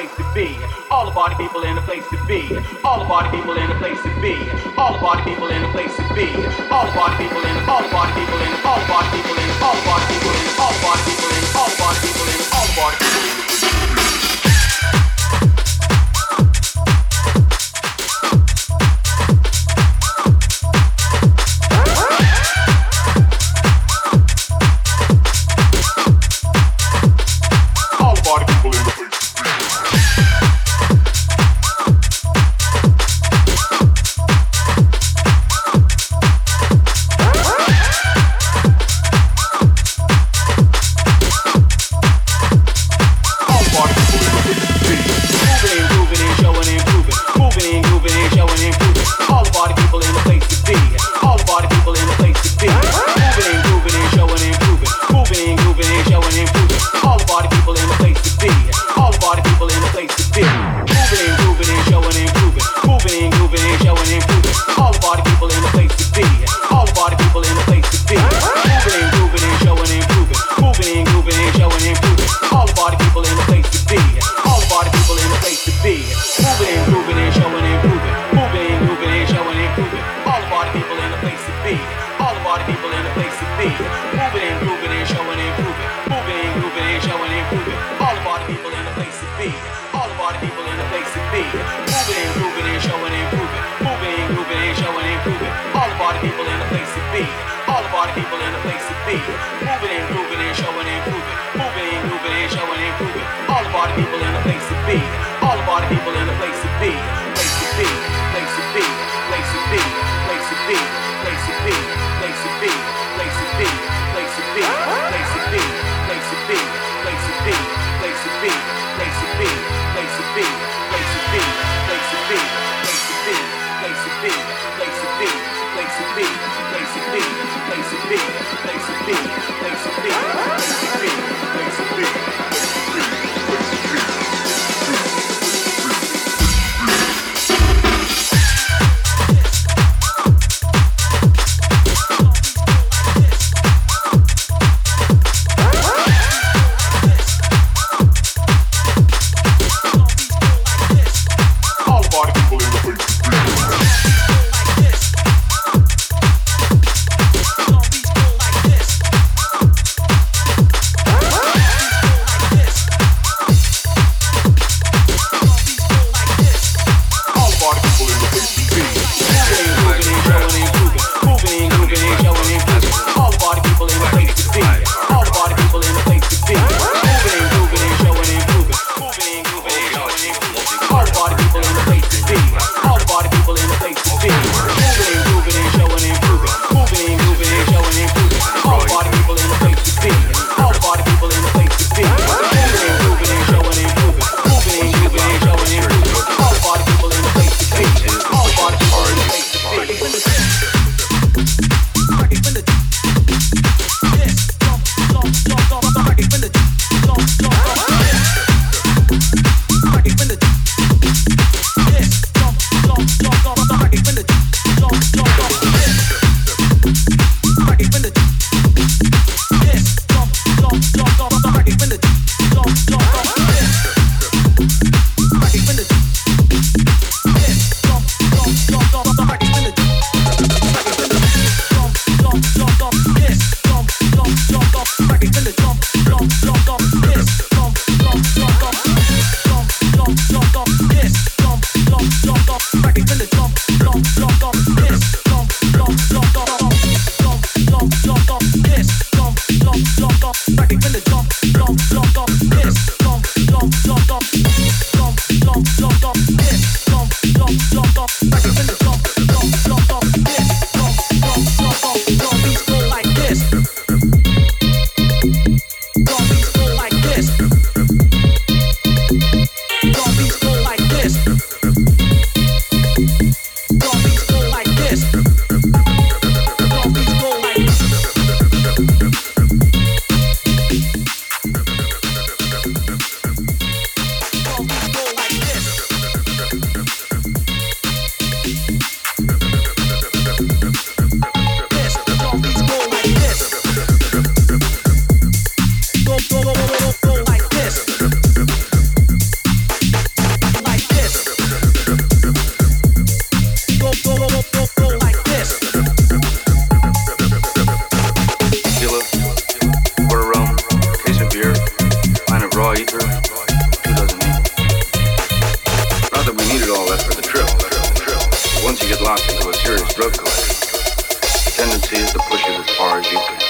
place to be. All the party people in the place to be. All the party people in the place to be. All the party people in the place to be. All the party people in all the party people in all the party people in all the party people in all the party people in all the party people in all the party people in all the people in the place to be. Moving and and showing and proving. Moving and and showing and proving. All of all the people in the place to be. All of all the people in the place to be. Moving and and showing and proving. Moving and and showing and proving. All of all the people in the place to be. All of all the people in the place to be. Place to be. Place to be. Place to be. Place to be. Place to be. Place to be. Place to be. Needed all that for the trip. Once you get locked into a serious drug collection, the tendency is to push it as far as you can.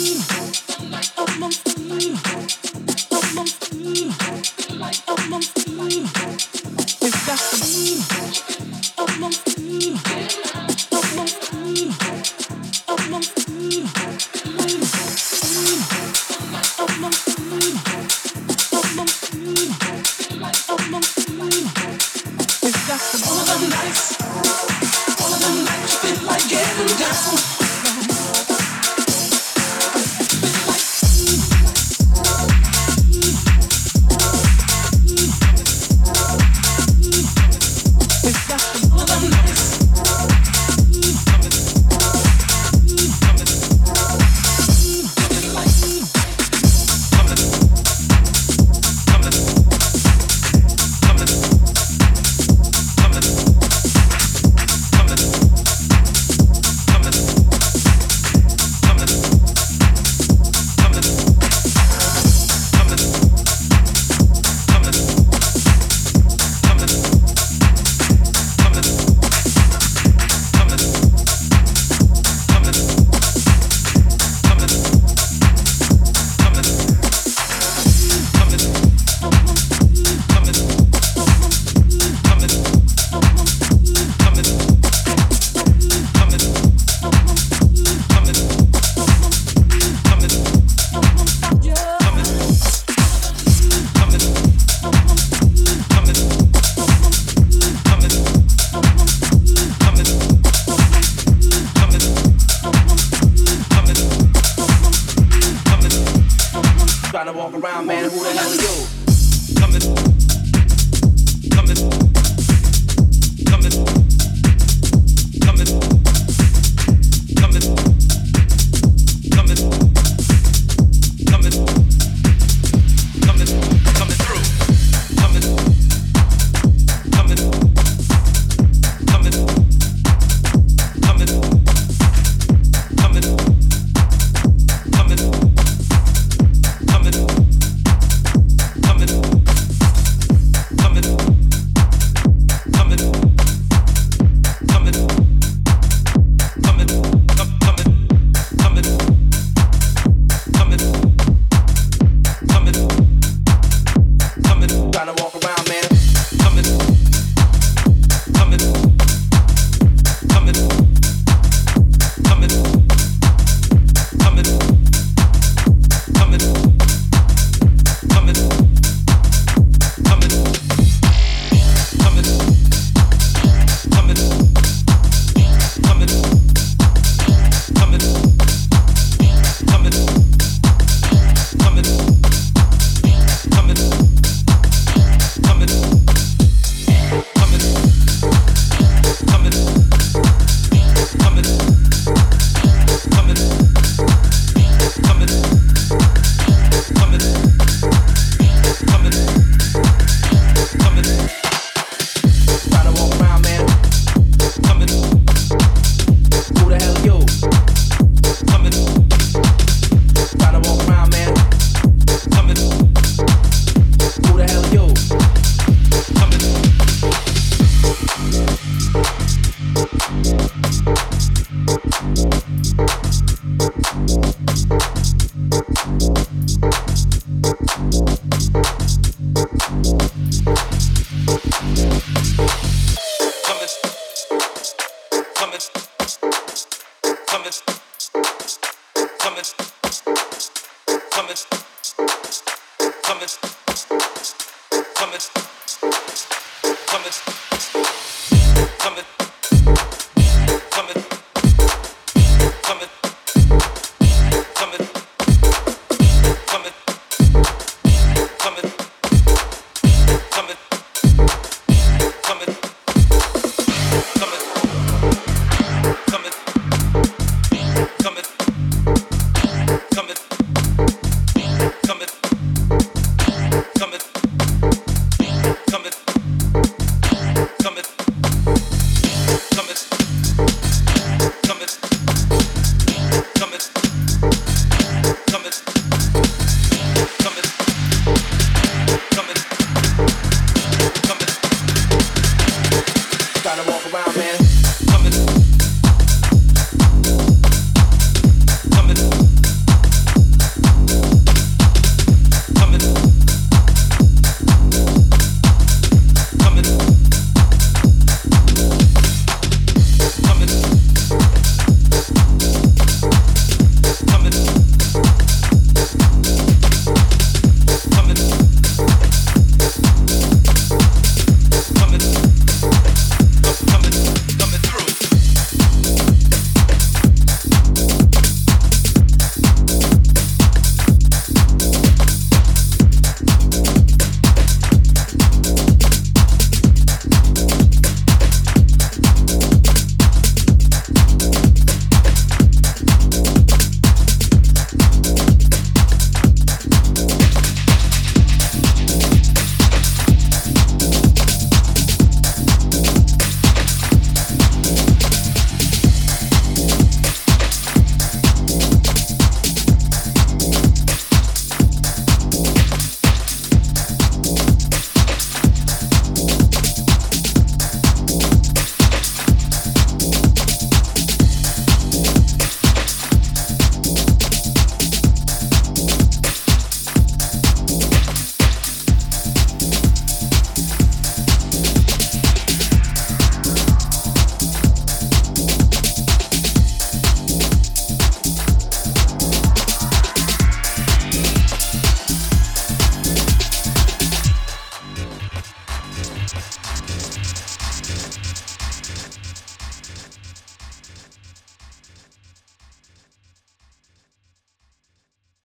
Almost, almost.